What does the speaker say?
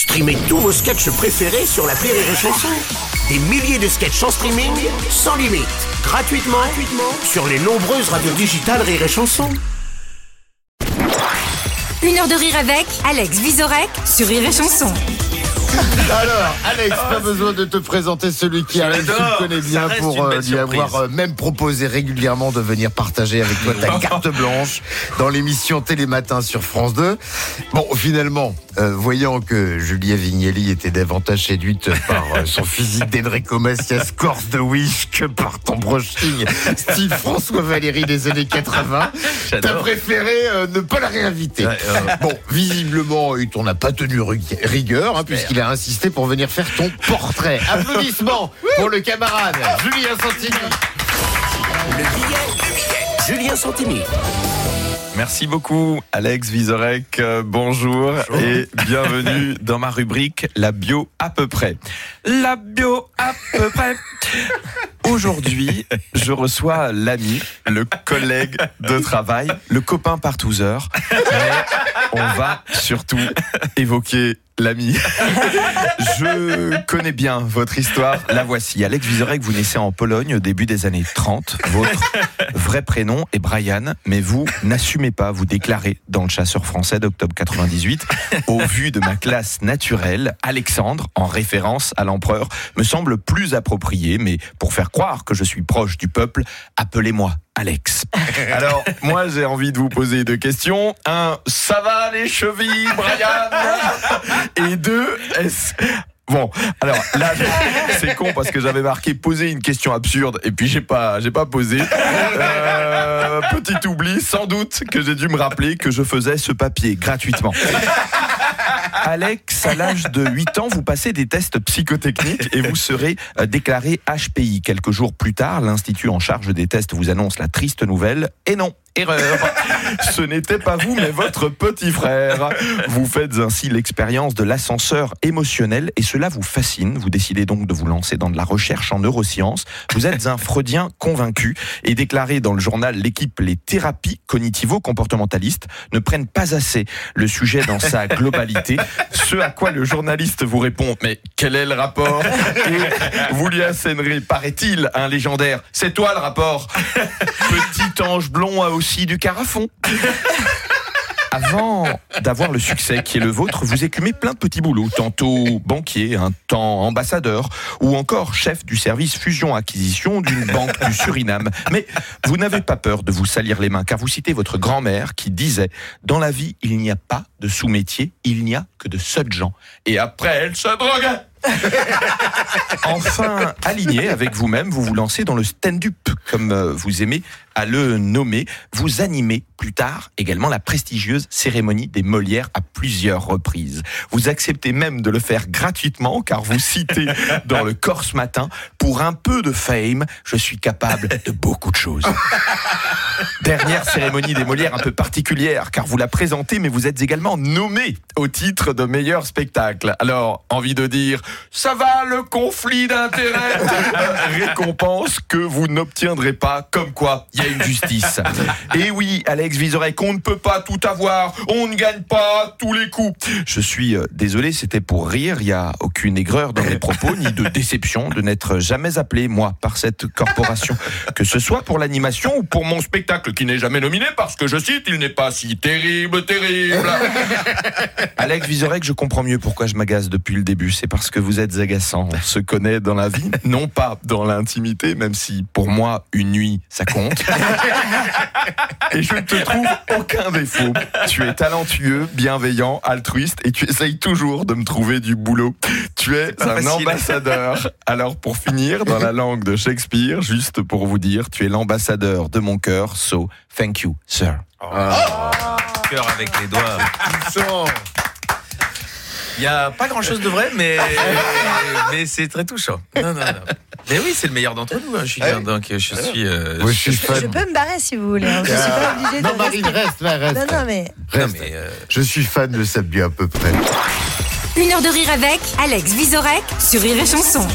Streamez tous vos sketchs préférés sur la Rire et Chanson. Des milliers de sketchs en streaming, sans limite, gratuitement, gratuitement sur les nombreuses radios digitales Rire et Chanson. Une heure de rire avec Alex Visorek sur Rire et Chanson. Alors, Alex, pas besoin de te présenter celui qui arrive, tu le connais bien pour euh, lui avoir euh, même proposé régulièrement de venir partager avec toi ta carte blanche dans l'émission Télématin sur France 2. Bon, finalement, euh, voyant que Julia Vignelli était davantage séduite par son physique d'Enrico Macias, Corse de Wish, que par ton brushing style François Valéry des années 80, t'as préféré ne pas la réinviter. Ouais. Bon, visiblement, il t'en a pas tenu ri- rigueur, hein, puisqu'il a insisté pour venir faire ton portrait. Applaudissements pour le camarade Julien Santini. Le billet, le billet. Julien Santini. Merci beaucoup, Alex Vizorek. Euh, bonjour, et bienvenue dans ma rubrique La bio à peu près. La bio à peu près. Aujourd'hui, je reçois l'ami, le collègue de travail, le copain par 12 heures. Mais on va surtout évoquer l'ami. Je connais bien votre histoire. La voici. Alex Vizorek, vous naissez en Pologne au début des années 30. Votre vrai prénom est Brian, mais vous n'assumez pas, vous déclarez dans le chasseur français d'octobre 98, au vu de ma classe naturelle, Alexandre, en référence à l'empereur, me semble plus approprié, mais pour faire croire que je suis proche du peuple, appelez-moi Alex. Alors, moi, j'ai envie de vous poser deux questions. Un, ça va les chevilles, Brian? Et deux, est-ce... Bon, alors là, c'est con parce que j'avais marqué poser une question absurde et puis j'ai pas, j'ai pas posé. Euh, petit oubli, sans doute que j'ai dû me rappeler que je faisais ce papier gratuitement. Alex, à l'âge de 8 ans, vous passez des tests psychotechniques et vous serez euh, déclaré HPI. Quelques jours plus tard, l'Institut en charge des tests vous annonce la triste nouvelle. Et non, Ce n'était pas vous, mais votre petit frère. Vous faites ainsi l'expérience de l'ascenseur émotionnel et cela vous fascine. Vous décidez donc de vous lancer dans de la recherche en neurosciences. Vous êtes un freudien convaincu et déclaré dans le journal L'équipe, les thérapies cognitivo-comportementalistes ne prennent pas assez le sujet dans sa globalité. Ce à quoi le journaliste vous répond Mais quel est le rapport? Et vous lui assènerez, paraît-il, un légendaire C'est toi le rapport? Petit ange blond a aussi du carafon. Avant d'avoir le succès qui est le vôtre, vous écumez plein de petits boulots, tantôt banquier, un temps ambassadeur, ou encore chef du service fusion-acquisition d'une banque du Suriname. Mais vous n'avez pas peur de vous salir les mains, car vous citez votre grand-mère qui disait « Dans la vie, il n'y a pas de sous-métier, il n'y a que de gens. Et après, elle se drogue Enfin, aligné avec vous-même, vous vous lancez dans le stand-up, comme euh, vous aimez à le nommer. Vous animez plus tard également la prestigieuse cérémonie des Molières à plusieurs reprises. Vous acceptez même de le faire gratuitement, car vous citez dans le Corse Matin, pour un peu de fame, je suis capable de beaucoup de choses. Dernière cérémonie des Molières un peu particulière, car vous la présentez, mais vous êtes également nommé au titre de meilleur spectacle. Alors, envie de dire, ça va le conflit d'intérêts Récompense que vous n'obtiendrez pas, comme quoi il y a une justice. Et oui, Alex Vizorek, on ne peut pas tout avoir, on ne gagne pas tous les coups. Je suis euh, désolé, c'était pour rire, il n'y a aucune aigreur dans mes propos, ni de déception de n'être jamais appelé, moi, par cette corporation. Que ce soit pour l'animation ou pour mon spectacle qui n'est jamais nominé parce que, je cite, il n'est pas si terrible, terrible. Alex Vizorek, je comprends mieux pourquoi je m'agace depuis le début. C'est parce que vous êtes agaçant. On se connaît dans la vie, non pas dans l'intimité, même si pour moi, une nuit, ça compte. Et je ne te trouve aucun défaut. Tu es talentueux, bienveillant, altruiste et tu essayes toujours de me trouver du boulot. Tu es un facile. ambassadeur. Alors pour finir, dans la langue de Shakespeare, juste pour vous dire, tu es l'ambassadeur de mon cœur. So, thank you, sir. Cœur avec les doigts. Il n'y a pas grand chose de vrai, mais, mais c'est très touchant. Non, non, non. Mais oui, c'est le meilleur d'entre nous, hein, Julien. Donc je suis. euh, je suis fan. Je peux me barrer si vous voulez. hein. Je suis pas obligée de. Non, Marine, reste, reste. Non, non, mais. non, Reste. mais, euh, Je suis fan de bio à peu près. Une heure de rire avec Alex Visorek sur Rire et Chanson.